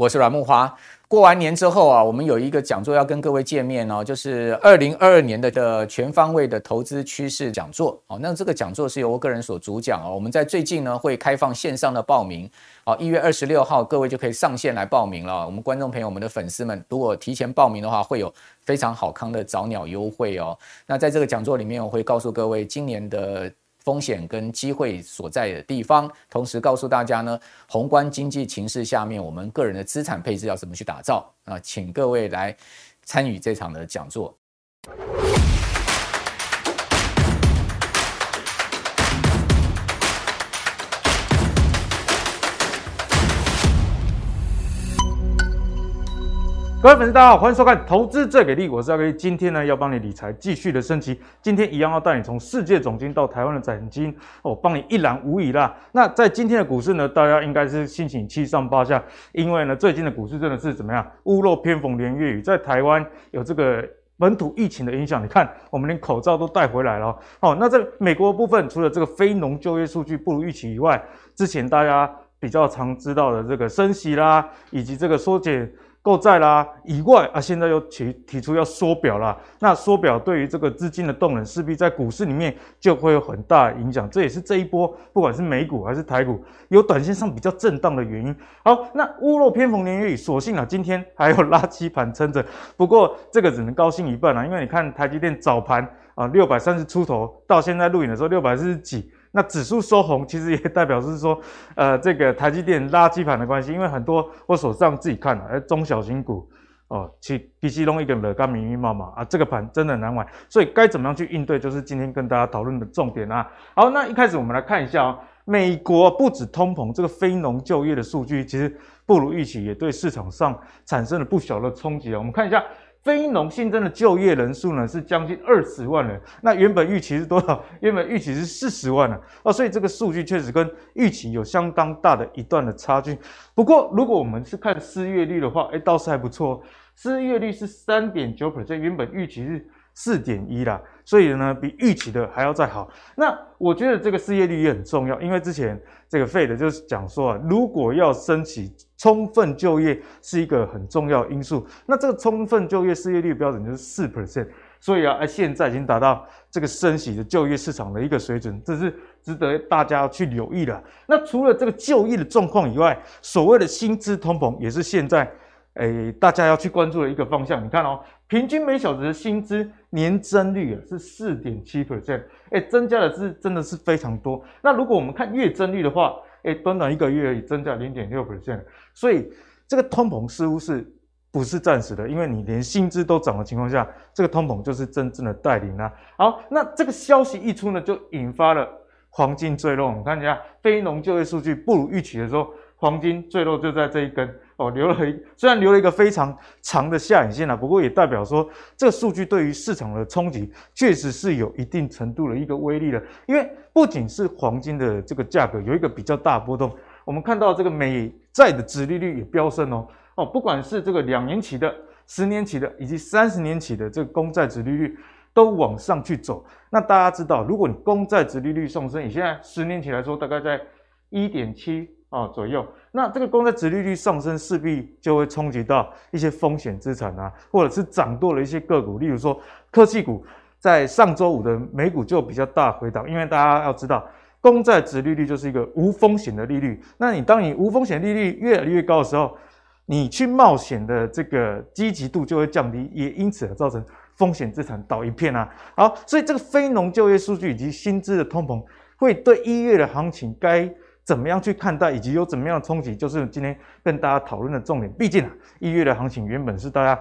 我是阮木华。过完年之后啊，我们有一个讲座要跟各位见面哦，就是二零二二年的的全方位的投资趋势讲座。哦，那这个讲座是由我个人所主讲哦。我们在最近呢会开放线上的报名，哦，一月二十六号各位就可以上线来报名了。我们观众朋友、我们的粉丝们，如果提前报名的话，会有非常好康的早鸟优惠哦。那在这个讲座里面，我会告诉各位今年的。风险跟机会所在的地方，同时告诉大家呢，宏观经济形势下面，我们个人的资产配置要怎么去打造啊？请各位来参与这场的讲座。各位粉丝，大家好，欢迎收看《投资最给力》，我是阿格力。今天呢，要帮你理财继续的升级。今天一样要带你从世界总经到台湾的展金，我、哦、帮你一览无遗啦。那在今天的股市呢，大家应该是心情七上八下，因为呢，最近的股市真的是怎么样？屋漏偏逢连夜雨，在台湾有这个本土疫情的影响，你看我们连口罩都带回来了。哦，那在美国部分，除了这个非农就业数据不如预期以外，之前大家比较常知道的这个升息啦，以及这个缩减。购债啦以外啊，现在又提提出要缩表啦。那缩表对于这个资金的动能，势必在股市里面就会有很大影响。这也是这一波不管是美股还是台股有短线上比较震荡的原因。好，那屋漏偏逢连夜雨，所幸啊，今天还有垃圾盘撑着。不过这个只能高兴一半啦，因为你看台积电早盘啊六百三十出头，到现在录影的时候六百四十几。那指数收红，其实也代表是说，呃，这个台积电垃圾盘的关系，因为很多我手上自己看了，哎，中小型股哦，其比其中一个了，刚密密麻麻啊，这个盘真的难玩，所以该怎么样去应对，就是今天跟大家讨论的重点啊。好，那一开始我们来看一下哦，美国不止通膨，这个非农就业的数据其实不如预期，也对市场上产生了不小的冲击啊。我们看一下。非农新增的就业人数呢，是将近二十万人，那原本预期是多少？原本预期是四十万呢，哦，所以这个数据确实跟预期有相当大的一段的差距。不过，如果我们是看失业率的话，哎，倒是还不错，失业率是三点九 percent，原本预期是四点一啦，所以呢，比预期的还要再好。那我觉得这个失业率也很重要，因为之前这个 Fed 就是讲说啊，如果要升起。充分就业是一个很重要因素。那这个充分就业失业率标准就是四 percent，所以啊，现在已经达到这个升息的就业市场的一个水准，这是值得大家去留意的。那除了这个就业的状况以外，所谓的薪资通膨也是现在诶大家要去关注的一个方向。你看哦，平均每小时的薪资年增率啊是四点七 percent，诶增加的是真的是非常多。那如果我们看月增率的话，诶短短一个月而已，增加零点六 percent。所以这个通膨似乎是不是暂时的？因为你连薪资都涨的情况下，这个通膨就是真正的带领啊。好，那这个消息一出呢，就引发了黄金坠落。我们看一下非农就业数据不如预期的时候，黄金坠落就在这一根哦，留了一虽然留了一个非常长的下影线啊，不过也代表说这个数据对于市场的冲击确实是有一定程度的一个威力的。因为不仅是黄金的这个价格有一个比较大波动。我们看到这个美债的殖利率也飙升哦哦，不管是这个两年期的、十年期的以及三十年期的这个公债殖利率都往上去走。那大家知道，如果你公债殖利率上升，以现在十年期来说，大概在一点七啊左右，那这个公债殖利率上升，势必就会冲击到一些风险资产啊，或者是涨多了一些个股，例如说科技股，在上周五的美股就比较大回档，因为大家要知道。公债殖利率就是一个无风险的利率，那你当你无风险利率越来越高的时候，你去冒险的这个积极度就会降低，也因此而造成风险资产倒一片啊。好，所以这个非农就业数据以及薪资的通膨，会对一月的行情该怎么样去看待，以及有怎么样的冲击，就是今天跟大家讨论的重点。毕竟啊，一月的行情原本是大家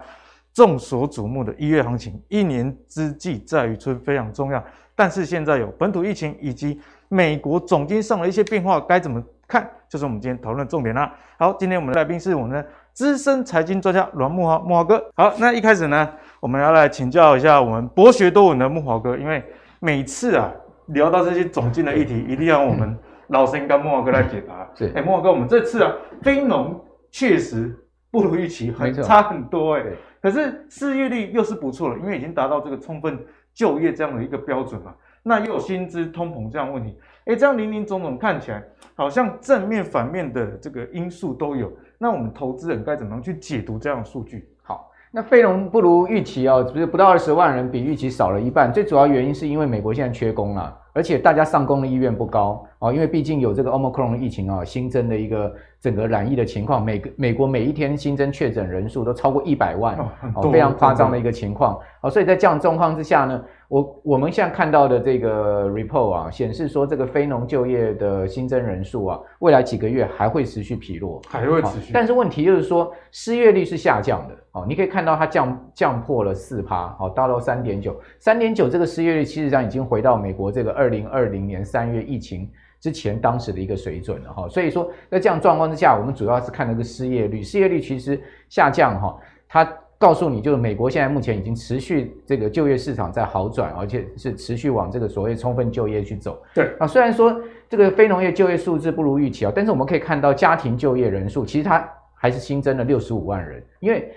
众所瞩目的一月行情，一年之计在于春，非常重要。但是现在有本土疫情以及美国总经上的一些变化，该怎么看？就是我们今天讨论的重点啦。好，今天我们的来宾是我们的资深财经专家阮慕驊，慕驊哥。好，那一开始呢，我们要来请教一下我们博学多闻的慕驊哥，因为每次啊聊到这些总经的议题，一定要我们老师跟慕驊哥来解答。是，哎，慕驊哥，我们这次啊非农确实不如预期，很差很多哎、欸，可是失业率又是不错了，因为已经达到这个充分就业这样的一个标准嘛。那又有薪资通膨这样的问题，诶，这样林林总总看起来好像正面反面的这个因素都有，那我们投资人该怎么样去解读这样的数据？好，那非农不如预期哦，不是不到二十万人，比预期少了一半。最主要原因是因为美国现在缺工了，而且大家上工的意愿不高哦，因为毕竟有这个 Omicron 疫情啊，新增的一个整个染疫的情况，美美国每一天新增确诊人数都超过一百万哦，非常夸张的一个情况哦，所以在这样状况之下呢。我我们现在看到的这个 report 啊，显示说这个非农就业的新增人数啊，未来几个月还会持续疲弱，还会持续。但是问题就是说，失业率是下降的哦，你可以看到它降降破了四趴，哦，到了三点九，三点九这个失业率其实上已经回到美国这个二零二零年三月疫情之前当时的一个水准了哈。所以说，在这样状况之下，我们主要是看那个失业率，失业率其实下降哈，它。告诉你，就是美国现在目前已经持续这个就业市场在好转，而且是持续往这个所谓充分就业去走。对啊，虽然说这个非农业就业数字不如预期啊，但是我们可以看到家庭就业人数其实它还是新增了六十五万人。因为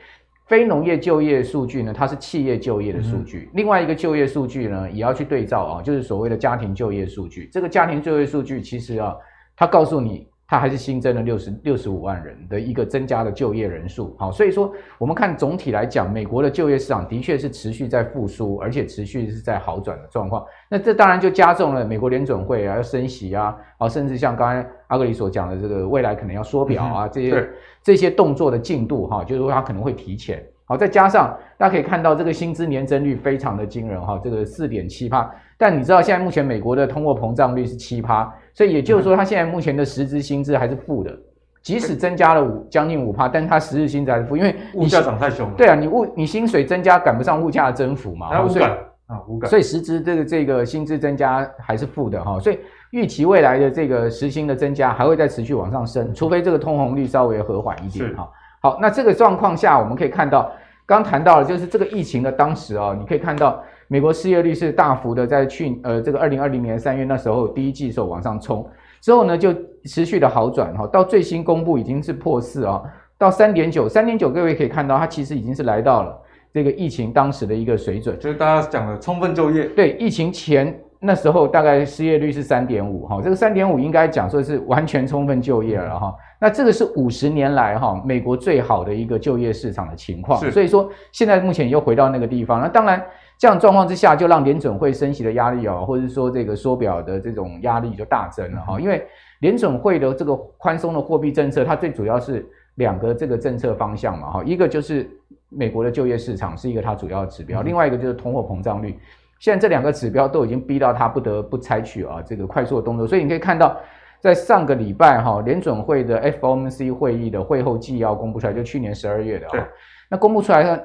非农业就业数据呢，它是企业就业的数据，嗯、另外一个就业数据呢也要去对照啊，就是所谓的家庭就业数据。这个家庭就业数据其实啊，它告诉你。它还是新增了六十六十五万人的一个增加的就业人数，好，所以说我们看总体来讲，美国的就业市场的确是持续在复苏，而且持续是在好转的状况。那这当然就加重了美国联准会啊要升息啊，啊，甚至像刚才阿格里所讲的这个未来可能要缩表啊这些这些动作的进度哈，就是说它可能会提前。好，再加上大家可以看到这个薪资年增率非常的惊人哈，这个四点七趴。但你知道现在目前美国的通货膨胀率是七趴。所以也就是说，它现在目前的实质薪资还是负的，即使增加了五将近五趴，但它实质薪资还是负，因为物价涨太凶了。对啊，你物你薪水增加赶不上物价的增幅嘛，无感啊，无感。所以实质这个这个薪资增加还是负的哈，所以预期未来的这个时薪的增加还会再持续往上升，除非这个通膨率稍微和缓一点哈。好，那这个状况下我们可以看到，刚谈到了就是这个疫情的当时啊，你可以看到。美国失业率是大幅的在去呃这个二零二零年三月那时候第一季时候往上冲，之后呢就持续的好转哈，到最新公布已经是破四啊，到三点九，三点九各位可以看到它其实已经是来到了这个疫情当时的一个水准，就是大家讲的充分就业。对，疫情前那时候大概失业率是三点五哈，这个三点五应该讲说是完全充分就业了哈，那这个是五十年来哈美国最好的一个就业市场的情况，所以说现在目前又回到那个地方，那当然。这样状况之下，就让联准会升息的压力啊，或者是说这个缩表的这种压力就大增了哈。因为联准会的这个宽松的货币政策，它最主要是两个这个政策方向嘛哈，一个就是美国的就业市场是一个它主要指标，另外一个就是通货膨胀率。现在这两个指标都已经逼到它不得不采取啊这个快速的动作，所以你可以看到，在上个礼拜哈，联准会的 FOMC 会议的会后纪要公布出来，就去年十二月的啊，那公布出来呢。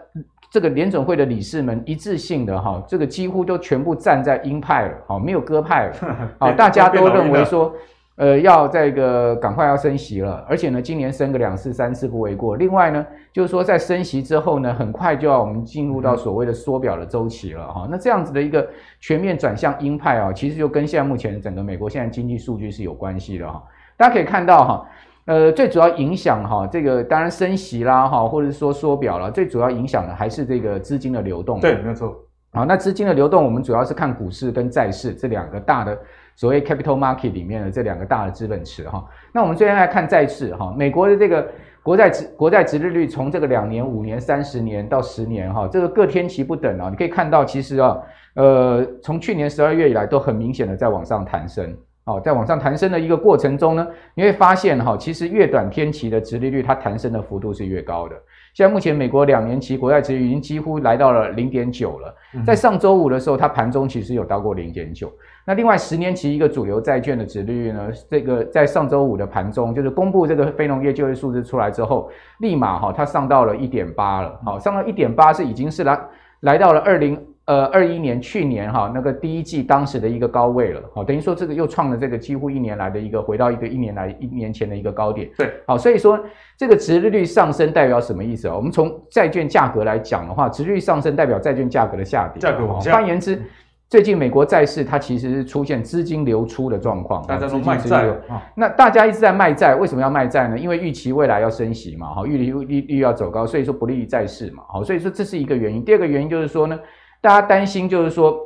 这个联准会的理事们一致性的哈，这个几乎都全部站在鹰派了，好，没有鸽派了，好，大家都认为说，呃，要这个赶快要升息了，而且呢，今年升个两次三次不为过。另外呢，就是说在升息之后呢，很快就要我们进入到所谓的缩表的周期了哈。那这样子的一个全面转向鹰派啊，其实就跟现在目前整个美国现在经济数据是有关系的哈。大家可以看到哈。呃，最主要影响哈，这个当然升息啦哈，或者是说缩表了，最主要影响的还是这个资金的流动。对，没错。好，那资金的流动，我们主要是看股市跟债市这两个大的所谓 capital market 里面的这两个大的资本池哈。那我们最先来看债市哈，美国的这个国债值国债值利率从这个两年、五年、三十年到十年哈，这个各天期不等啊。你可以看到，其实啊，呃，从去年十二月以来都很明显的在往上弹升。哦，在往上弹升的一个过程中呢，你会发现哈，其实越短天期的殖利率，它弹升的幅度是越高的。现在目前美国两年期国债殖利率已经几乎来到了零点九了，在上周五的时候，它盘中其实有到过零点九。那另外十年期一个主流债券的值利率呢，这个在上周五的盘中，就是公布这个非农业就业数字出来之后，立马哈它上到了一点八了。好，上到一点八是已经是来来到了二零。呃，二一年去年哈那个第一季当时的一个高位了，好，等于说这个又创了这个几乎一年来的一个回到一个一年来一年前的一个高点。对，好，所以说这个值利率上升代表什么意思啊？我们从债券价格来讲的话，殖利率上升代表债券价格的下跌，价格往下。换言之，最近美国债市它其实是出现资金流出的状况，大家都卖债。那大家一直在卖债，为什么要卖债呢？因为预期未来要升息嘛，哈，预利利率要走高，所以说不利于债市嘛，好，所以说这是一个原因。第二个原因就是说呢。大家担心，就是说，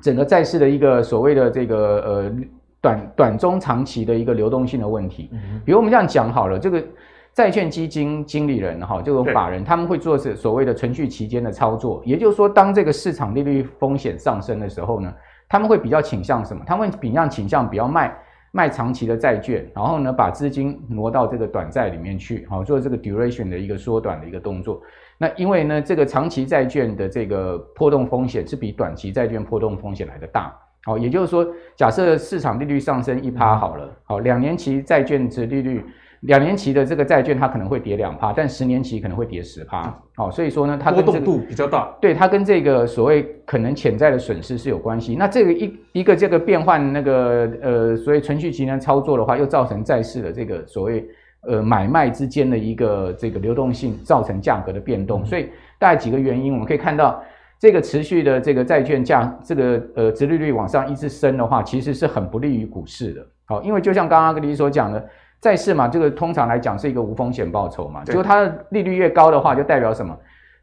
整个债市的一个所谓的这个呃短短中长期的一个流动性的问题。比如我们这样讲好了，这个债券基金经理人哈，这种法人他们会做是所谓的存续期间的操作，也就是说，当这个市场利率风险上升的时候呢，他们会比较倾向什么？他们会比较倾向比较卖卖长期的债券，然后呢，把资金挪到这个短债里面去，好做这个 duration 的一个缩短的一个动作。那因为呢，这个长期债券的这个波动风险是比短期债券波动风险来的大。好，也就是说，假设市场利率上升一趴好了，好，两年期债券值利率。两年期的这个债券，它可能会跌两趴，但十年期可能会跌十趴。好，所以说呢，它跟这个波动度比较大。对，它跟这个所谓可能潜在的损失是有关系。那这个一一个这个变换那个呃，所谓存续期间操作的话，又造成债市的这个所谓呃买卖之间的一个这个流动性，造成价格的变动。所以大概几个原因，我们可以看到这个持续的这个债券价这个呃殖利率往上一直升的话，其实是很不利于股市的。好，因为就像刚刚阿格里所讲的。债市嘛，这个通常来讲是一个无风险报酬嘛，就它的利率越高的话，就代表什么？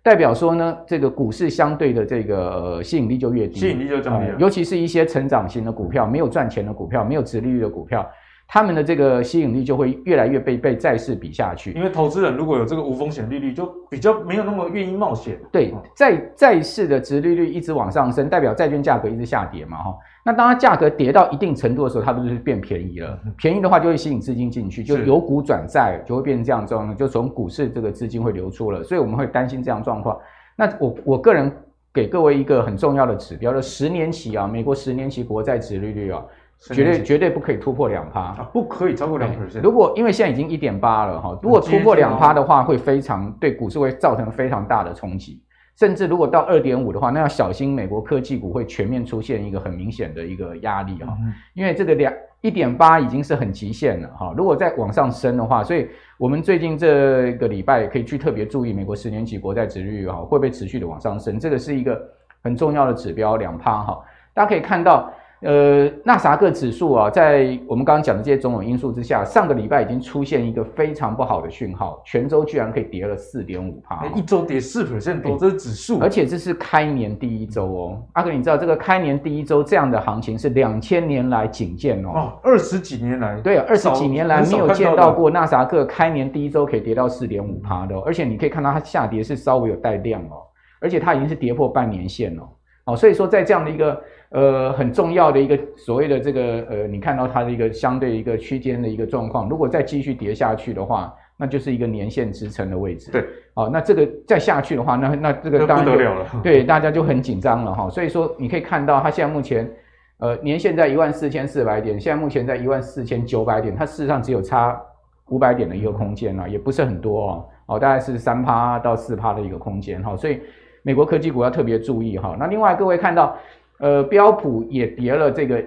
代表说呢，这个股市相对的这个呃吸引力就越低，吸引力就降低了。尤其是一些成长型的股票，没有赚钱的股票，没有殖利率的股票。他们的这个吸引力就会越来越被被债市比下去，因为投资人如果有这个无风险利率，就比较没有那么愿意冒险。对，债债市的值利率一直往上升，代表债券价格一直下跌嘛，哈。那当它价格跌到一定程度的时候，它不就是变便宜了？便宜的话就会吸引资金进去，就由股转债，就会变成这样状况，就从股市这个资金会流出了，所以我们会担心这样状况。那我我个人给各位一个很重要的指标，就十年期啊，美国十年期国债值利率啊。绝对绝对不可以突破两趴啊！不可以超过两 percent。如果因为现在已经一点八了哈，如果突破两趴的话，会非常对股市会造成非常大的冲击。甚至如果到二点五的话，那要小心美国科技股会全面出现一个很明显的一个压力哈。因为这个两一点八已经是很极限了哈。如果再往上升的话，所以我们最近这个礼拜可以去特别注意美国十年期国债殖率哈会不会持续的往上升，这个是一个很重要的指标两趴哈。大家可以看到。呃，纳萨克指数啊，在我们刚刚讲的这些种种因素之下，上个礼拜已经出现一个非常不好的讯号，全周居然可以跌了四点五趴，一周跌四 percent 多，这是指数，而且这是开年第一周哦。阿哥，你知道这个开年第一周这样的行情是两千年来仅见哦，哦，二十几年来，对，二十几年来没有见到过纳萨克开年第一周可以跌到四点五趴的，哦，而且你可以看到它下跌是稍微有带量哦，而且它已经是跌破半年线了，哦，所以说在这样的一个。呃，很重要的一个所谓的这个呃，你看到它的一个相对一个区间的一个状况，如果再继续跌下去的话，那就是一个年线支撑的位置。对，好，那这个再下去的话，那那这个当然不得了了。对，大家就很紧张了哈。所以说，你可以看到它现在目前呃年限在一万四千四百点，现在目前在一万四千九百点，它事实上只有差五百点的一个空间啊，也不是很多哦，哦，大概是三趴到四趴的一个空间哈。所以美国科技股要特别注意哈。那另外各位看到。呃，标普也跌了，这个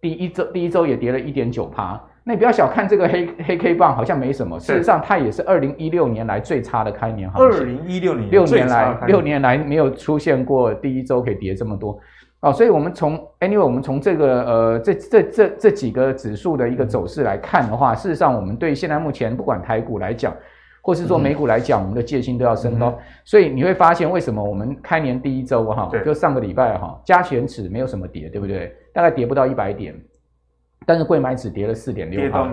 第一周第一周也跌了一点九趴。那你不要小看这个黑黑 K 棒，好像没什么。事实上，它也是二零一六年来最差的开年行情。二零一六年六年来六年来没有出现过第一周可以跌这么多哦。所以，我们从 anyway，我们从这个呃这这这这几个指数的一个走势来看的话，事实上，我们对现在目前不管台股来讲。或是做美股来讲，我们的戒心都要升高，所以你会发现为什么我们开年第一周哈，就上个礼拜哈，加权指没有什么跌，对不对？大概跌不到一百点，但是柜买指跌了四点六，跌到。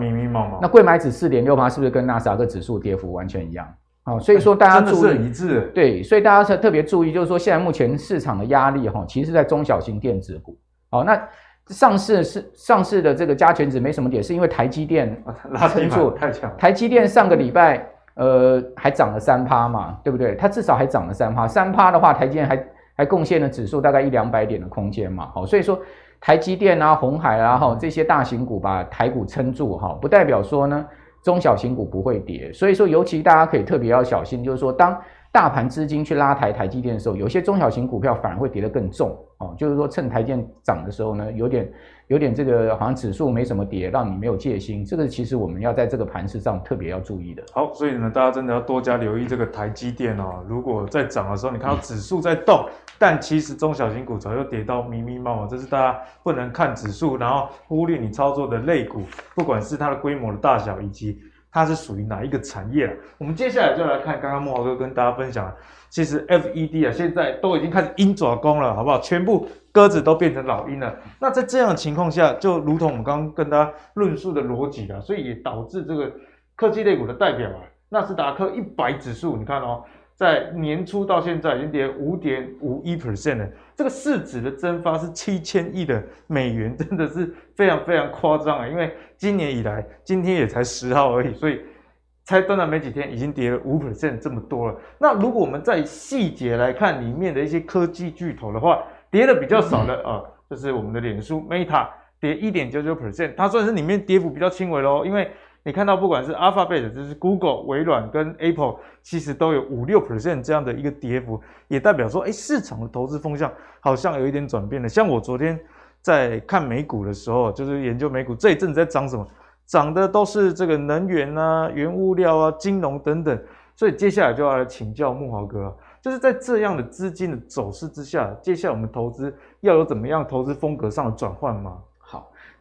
那柜买指四点六八是不是跟纳斯达克指数跌幅完全一样？哦，所以说大家注意，一致。对，所以大家特特别注意，就是说现在目前市场的压力哈，其实在中小型电子股。哦，那上市是上市的这个加权指没什么跌，是因为台积电 拉升住太强。台积电上个礼拜。呃，还涨了三趴嘛，对不对？它至少还涨了三趴，三趴的话，台积电还还贡献了指数大概一两百点的空间嘛，好，所以说台积电啊、鸿海啊，哈这些大型股把台股撑住哈，不代表说呢中小型股不会跌，所以说尤其大家可以特别要小心，就是说当大盘资金去拉抬台积电的时候，有些中小型股票反而会跌得更重哦，就是说趁台积电涨的时候呢，有点。有点这个好像指数没什么跌，让你没有戒心，这个其实我们要在这个盘势上特别要注意的。好，所以呢，大家真的要多加留意这个台积电哦。如果在涨的时候，你看到指数在动，嗯、但其实中小型股早就跌到密密麻麻，这是大家不能看指数，然后忽略你操作的类股，不管是它的规模的大小，以及它是属于哪一个产业。我们接下来就来看刚刚慕驊哥跟大家分享。其实 FED 啊，现在都已经开始鹰爪功了，好不好？全部鸽子都变成老鹰了。那在这样的情况下，就如同我们刚刚跟大家论述的逻辑了，所以也导致这个科技类股的代表啊，纳斯达克一百指数，你看哦，在年初到现在已经跌五点五一 percent 了，这个市值的蒸发是七千亿的美元，真的是非常非常夸张啊！因为今年以来，今天也才十号而已，所以才短短没几天，已经跌了五 percent 这么多了。那如果我们在细节来看里面的一些科技巨头的话，跌的比较少的啊，就是我们的脸书 Meta 跌一点九九 percent，它算是里面跌幅比较轻微喽，因为。你看到不管是 Alphabet，就是 Google、微软跟 Apple，其实都有五六 percent 这样的一个跌幅，也代表说，哎，市场的投资风向好像有一点转变了。像我昨天在看美股的时候，就是研究美股这一阵子在涨什么，涨的都是这个能源啊、原物料啊、金融等等。所以接下来就要来请教慕华哥，就是在这样的资金的走势之下，接下来我们投资要有怎么样投资风格上的转换吗？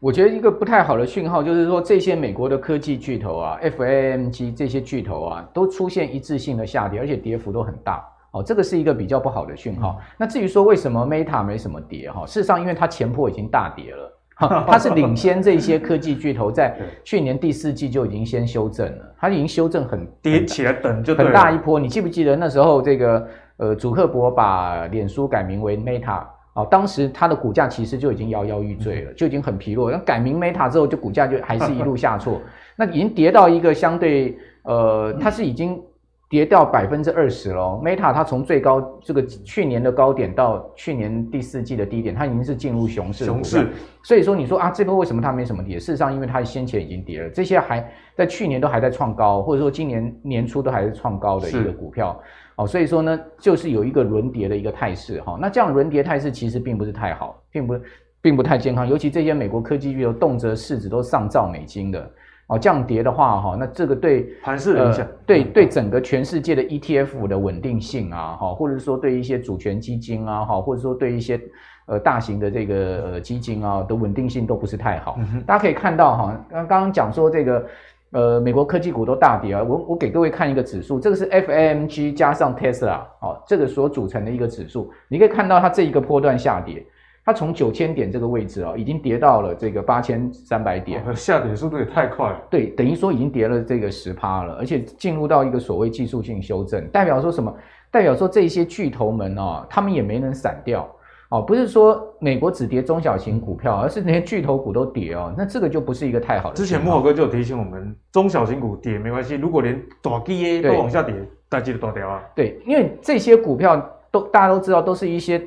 我觉得一个不太好的讯号就是说，这些美国的科技巨头啊，FAMG 这些巨头啊，都出现一致性的下跌，而且跌幅都很大。哦，这个是一个比较不好的讯号。那至于说为什么 Meta 没什么跌哈，事实上因为它前波已经大跌了，它是领先这些科技巨头在去年第四季就已经先修正了，它已经修正很跌起来等就很大一波。你记不记得那时候这个呃，祖克伯把脸书改名为 Meta？哦，当时它的股价其实就已经摇摇欲坠了，就已经很疲弱。那改名 Meta 之后，就股价就还是一路 下挫，那已经跌到一个相对呃，它是已经跌掉百分之二十了。Meta 它从最高这个去年的高点到去年第四季的低点，它已经是进入熊市。熊市。所以说你说啊，这波为什么它没什么跌？事实上，因为它先前已经跌了，这些还在去年都还在创高，或者说今年年初都还是创高的一个股票。哦，所以说呢，就是有一个轮跌的一个态势哈。那这样轮跌态势其实并不是太好，并不并不太健康。尤其这些美国科技巨头动辄市值都上兆美金的哦，这样跌的话哈，那这个对盘势的影响，对对整个全世界的 ETF 的稳定性啊哈，或者是说对一些主权基金啊哈，或者说对一些呃大型的这个呃基金啊的稳定性都不是太好。嗯、大家可以看到哈，刚刚讲说这个。呃，美国科技股都大跌啊！我我给各位看一个指数，这个是 FAMG 加上 Tesla 哦，这个所组成的一个指数，你可以看到它这一个波段下跌，它从九千点这个位置啊、哦，已经跌到了这个八千三百点，哦、下跌速度也太快了。对，等于说已经跌了这个十趴了，而且进入到一个所谓技术性修正，代表说什么？代表说这些巨头们啊、哦，他们也没能散掉。哦，不是说美国只跌中小型股票，而是那些巨头股都跌哦，那这个就不是一个太好的。之前慕驊哥就有提醒我们，中小型股跌没关系，如果连大基都往下跌，大家就断掉啊。对，因为这些股票都大家都知道，都是一些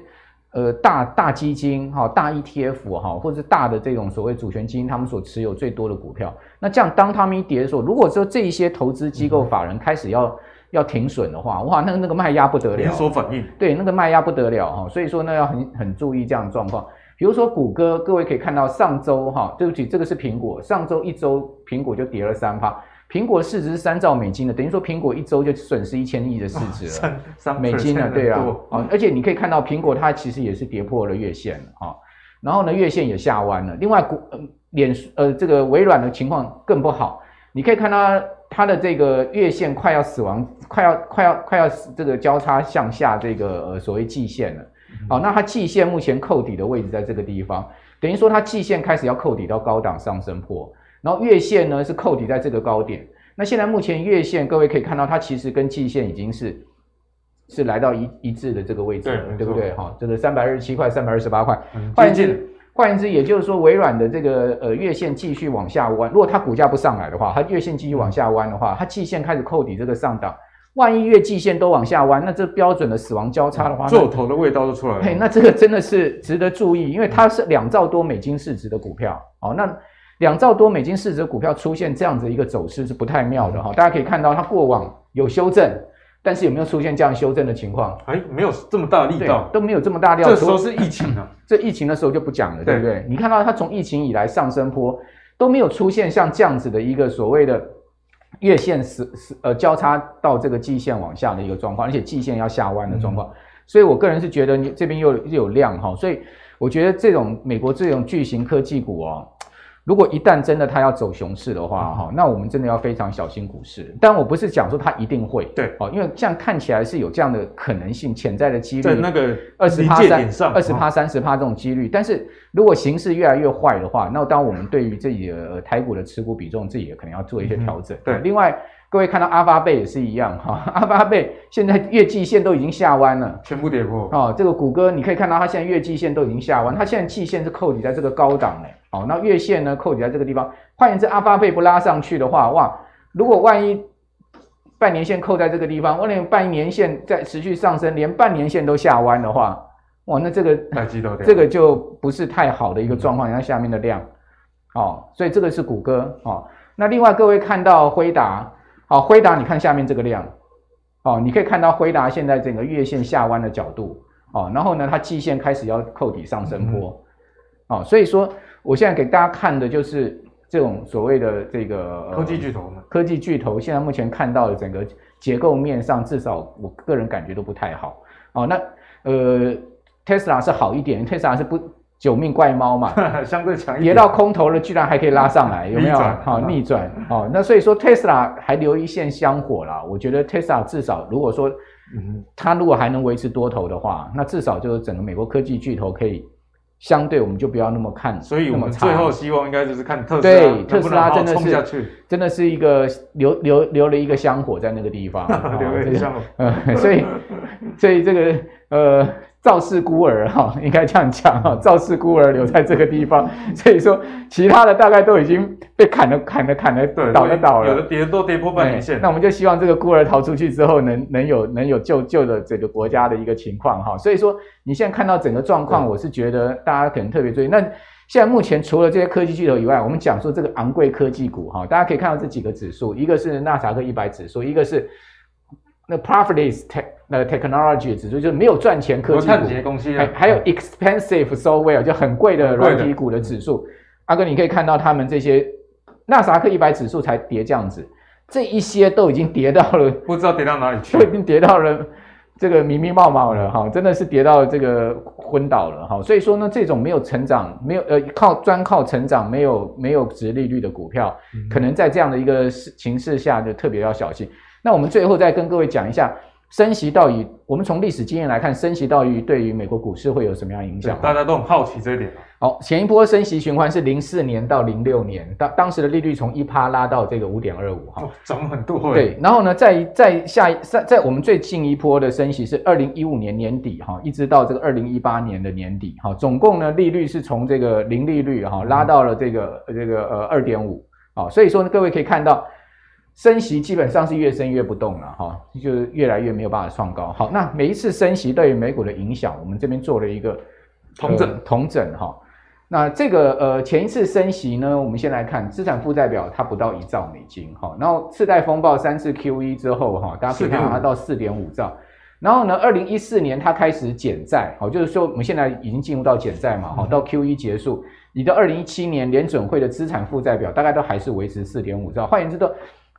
呃大大基金哈、大 ETF 哈，或者是大的这种所谓主权基金，他们所持有最多的股票。那这样当他们一跌的时候，如果说这一些投资机构法人开始要。要停损的话，哇，那个那个卖压不得了，连锁反应，对，那个卖压不得了哈，所以说呢，要很很注意这样的状况。比如说谷歌，各位可以看到上周哈，对不起，这个是苹果，上周一周苹果就跌了三趴，苹果市值是三兆美金的，等于说苹果一周就损失一千亿的市值了，三三美金了，对啊，啊，而且你可以看到苹果它其实也是跌破了月线了啊，然后呢，月线也下弯了。另外，股呃脸呃这个微软的情况更不好，你可以看到。它的这个月线快要死亡，快要快要快要这个交叉向下，这个呃所谓季线了。好，那它季线目前扣底的位置在这个地方，等于说它季线开始要扣底到高档上升波，然后月线呢是扣底在这个高点。那现在目前月线各位可以看到，它其实跟季线已经是是来到一一致的这个位置了，对，对不对？哈，这个三百二十七块、三百二十八块，换言之。换言之，也就是说，微软的这个呃月线继续往下弯，如果它股价不上来的话，它月线继续往下弯的话，它季线开始扣底这个上档，万一月季线都往下弯，那这标准的死亡交叉的话，做头的味道都出来了。嘿，那这个真的是值得注意，因为它是两兆多美金市值的股票，哦，那两兆多美金市值的股票出现这样子一个走势是不太妙的哈。大家可以看到，它过往有修正。但是有没有出现这样修正的情况？哎，没有这么大的力道，都没有这么大力道。这时候是疫情啊，这疫情的时候就不讲了，对不对？你看到它从疫情以来上升坡都没有出现像这样子的一个所谓的月线是是呃交叉到这个季线往下的一个状况，而且季线要下弯的状况。嗯、所以我个人是觉得你这边又又有量哈，所以我觉得这种美国这种巨型科技股啊。如果一旦真的它要走熊市的话，哈、嗯，那我们真的要非常小心股市。但我不是讲说它一定会，对，哦，因为这样看起来是有这样的可能性，潜在的几率，在那个二十趴三二十趴三十趴这种几率。但是如果形势越来越坏的话，那当我们对于自己的台股的持股比重，自己也可能要做一些调整。嗯、对，另外。各位看到阿发贝也是一样哈，阿发贝现在月季线都已经下弯了，全部跌破。哦，这个谷歌你可以看到它现在月季线都已经下弯，它现在季线是扣底在这个高档哎，哦，那月线呢扣底在这个地方。换言之，阿发贝不拉上去的话，哇，如果万一半年线扣在这个地方，万一半年线在持续上升，连半年线都下弯的话，哇，那这个这个就不是太好的一个状况。你看下面的量，哦，所以这个是谷歌哦。那另外各位看到辉达，好，辉达你看下面这个量，哦，你可以看到辉达现在整个月线下弯的角度，哦，然后呢，它季线开始要扣底上升坡，嗯、哦，所以说我现在给大家看的就是这种所谓的这个科技巨头呢，科技巨头现在目前看到的整个结构面上，至少我个人感觉都不太好，哦，那呃，Tesla 是好一点，Tesla 是不。九命怪猫嘛，相对强跌到空头了，居然还可以拉上来，有没有？好逆转哦。那所以说特斯拉还留一线香火啦。我觉得特斯拉至少如果说，嗯，它如果还能维持多头的话，那至少就是整个美国科技巨头可以相对，我们就不要那么看。所以我们最后希望应该就是看特斯拉，对特斯拉真的是真的是一个留留留了一个香火在那个地方，留了一个香火。嗯，所以所以这个呃。赵氏孤儿哈，应该这样讲哈，赵氏孤儿留在这个地方，所以说其他的大概都已经被砍了、砍了、砍了，倒了、倒了，有的跌都跌破半年线。那我们就希望这个孤儿逃出去之后能，能能有能有救救的这个国家的一个情况哈。所以说你现在看到整个状况，我是觉得大家可能特别注意。那现在目前除了这些科技巨头以外，我们讲说这个昂贵科技股哈，大家可以看到这几个指数，一个是纳斯达克一百指数，一个是。那 profitless tech 那个 technology 指数就是没有赚钱科技股，还还有 expensive software 就很贵的软体股的指数。阿哥，你可以看到他们这些纳斯达克一百指数才跌这样子，这一些都已经跌到了不知道跌到哪里去，都 已经跌到了这个迷迷茫茫了哈，真的是跌到这个昏倒了哈。所以说呢，这种没有成长、没有呃靠专靠成长、没有没有值利率的股票，可能在这样的一个形势下就特别要小心。那我们最后再跟各位讲一下，升息到底，我们从历史经验来看，升息到底对于美国股市会有什么样影响？大家都很好奇这一点。好，前一波升息循环是零四年到零六年，当当时的利率从一趴拉到这个五点二五，哈，涨很多。对，然后呢，在在下在在我们最近一波的升息是二零一五年年底，哈，一直到这个二零一八年的年底，哈，总共呢利率是从这个零利率，哈，拉到了这个这个呃二点五，啊，所以说呢，各位可以看到。升息基本上是越升越不动了哈，就是越来越没有办法创高。好，那每一次升息对于美股的影响，我们这边做了一个同整同整哈。那这个呃前一次升息呢，我们先来看资产负债表，它不到一兆美金哈。然后次贷风暴三次 QE 之后哈，大家可以看到它到四点五兆。然后呢，二零一四年它开始减债，好，就是说我们现在已经进入到减债嘛，好，到 QE 结束，你的二零一七年联准会的资产负债表大概都还是维持四点五兆。换言之，都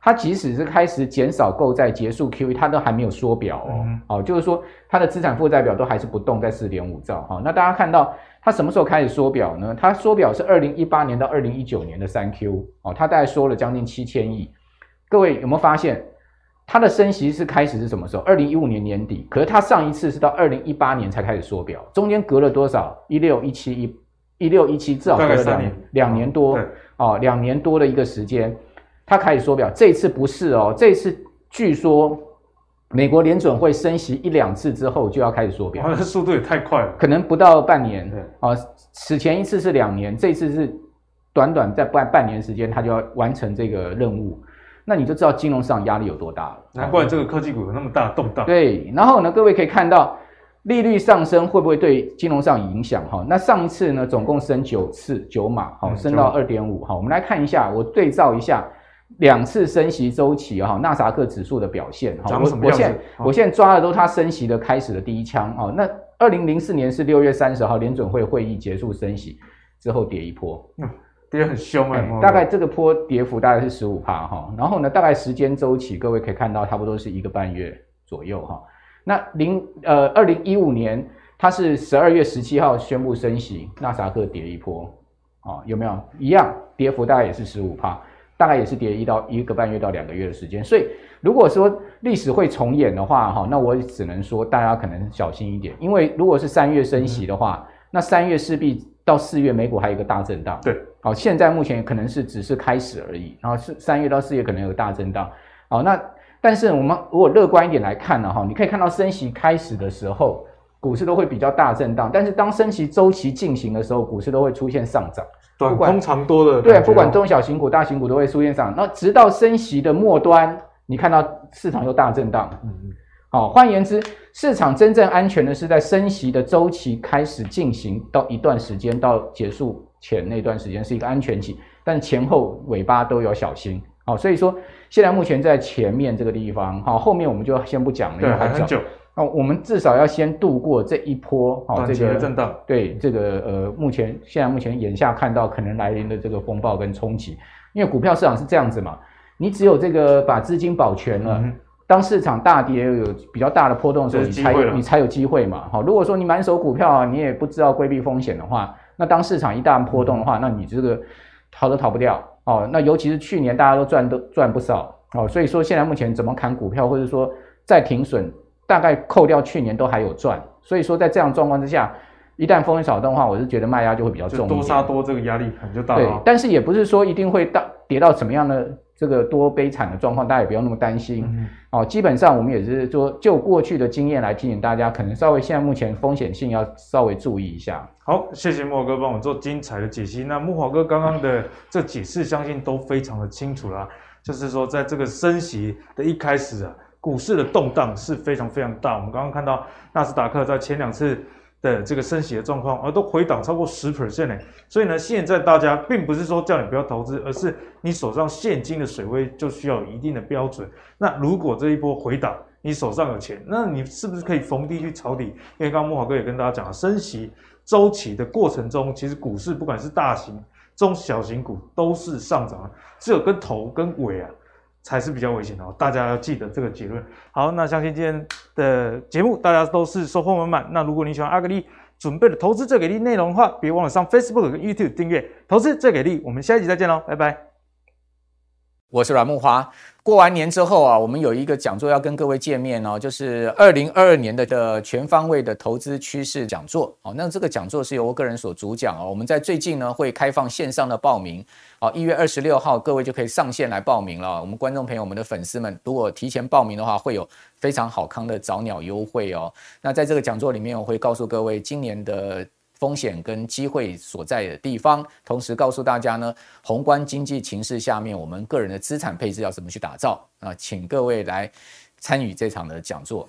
它即使是开始减少购债、结束 QE，它都还没有缩表哦。嗯、哦，就是说它的资产负债表都还是不动在四点五兆。哈、哦，那大家看到它什么时候开始缩表呢？它缩表是二零一八年到二零一九年的三 Q。哦，它大概缩了将近七千亿。各位有没有发现，它的升息是开始是什么时候？二零一五年年底。可是它上一次是到二零一八年才开始缩表，中间隔了多少？一六一七一，一六一七至少隔了两年，两年多。哦，两年多的一个时间。他开始缩表，这次不是哦，这次据说美国联准会升息一两次之后就要开始缩表，这速度也太快了，可能不到半年。对啊，此前一次是两年，这次是短短在半半年时间，他就要完成这个任务，那你就知道金融市场压力有多大了。难怪这个科技股有那么大的动荡。对，然后呢，各位可以看到利率上升会不会对金融上有影响？哈，那上一次呢，总共升九次九码，好，升到二点五。好，我们来看一下，我对照一下。两次升息周期哈，纳萨克指数的表现哈，我我现在我现在抓的都是它升息的开始的第一枪哦。那二零零四年是六月三十号联准会会议结束升息之后跌一波，嗯，跌很凶哎，大概这个波跌幅大概是十五帕哈。然后呢，大概时间周期各位可以看到差不多是一个半月左右哈。那零呃二零一五年它是十二月十七号宣布升息，纳萨克跌一波啊，有没有一样跌幅大概也是十五趴。大概也是跌一到一个半月到两个月的时间，所以如果说历史会重演的话，哈，那我只能说大家可能小心一点，因为如果是三月升息的话，嗯、那三月势必到四月美股还有一个大震荡。对，好，现在目前可能是只是开始而已，然后是三月到四月可能有个大震荡，好，那但是我们如果乐观一点来看呢，哈，你可以看到升息开始的时候，股市都会比较大震荡，但是当升息周期进行的时候，股市都会出现上涨。短空长多的，对，不管中小型股、大型股都会出现上。那直到升息的末端，你看到市场又大震荡。嗯嗯。好，换言之，市场真正安全的是在升息的周期开始进行到一段时间到结束前那段时间是一个安全期，但前后尾巴都要小心。好，所以说现在目前在前面这个地方，好，后面我们就先不讲了，因为还很久。那我们至少要先度过这一波，好，这个震荡，对这个呃，目前现在目前眼下看到可能来临的这个风暴跟冲击，因为股票市场是这样子嘛，你只有这个把资金保全了，嗯、当市场大跌有比较大的波动的时候，你才你才有机会嘛。好，如果说你满手股票啊，你也不知道规避风险的话，那当市场一旦波动的话，那你这个逃都逃不掉哦。那尤其是去年大家都赚都赚不少哦，所以说现在目前怎么砍股票，或者说再停损。大概扣掉去年都还有赚，所以说在这样状况之下，一旦风险少动的话，我是觉得卖压就会比较重。多杀多这个压力可能就大了。对，但是也不是说一定会到跌到什么样的这个多悲惨的状况，大家也不要那么担心。嗯、哦，基本上我们也是说就过去的经验来提醒大家，可能稍微现在目前风险性要稍微注意一下。好，谢谢木华哥帮我做精彩的解析。那木华哥刚刚的这解释，相信都非常的清楚啦。就是说，在这个升息的一开始啊。股市的动荡是非常非常大，我们刚刚看到纳斯达克在前两次的这个升息的状况，而都回档超过十 percent 呢。所以呢，现在大家并不是说叫你不要投资，而是你手上现金的水位就需要一定的标准。那如果这一波回档，你手上有钱，那你是不是可以逢低去抄底？因为刚刚木华哥也跟大家讲了，升息周期的过程中，其实股市不管是大型、中小型股都是上涨，只有跟头跟尾啊。才是比较危险的哦，大家要记得这个结论。好，那相信今天的节目大家都是收获满满。那如果你喜欢阿格力准备的投资最给力内容的话，别忘了上 Facebook 跟 YouTube 订阅投资最给力。我们下一集再见喽，拜拜。我是阮木华。过完年之后啊，我们有一个讲座要跟各位见面哦，就是二零二二年的的全方位的投资趋势讲座。哦，那这个讲座是由我个人所主讲哦。我们在最近呢会开放线上的报名，哦，一月二十六号各位就可以上线来报名了。我们观众朋友、我们的粉丝们，如果提前报名的话，会有非常好康的早鸟优惠哦。那在这个讲座里面，我会告诉各位今年的。风险跟机会所在的地方，同时告诉大家呢，宏观经济形势下面，我们个人的资产配置要怎么去打造啊？请各位来参与这场的讲座。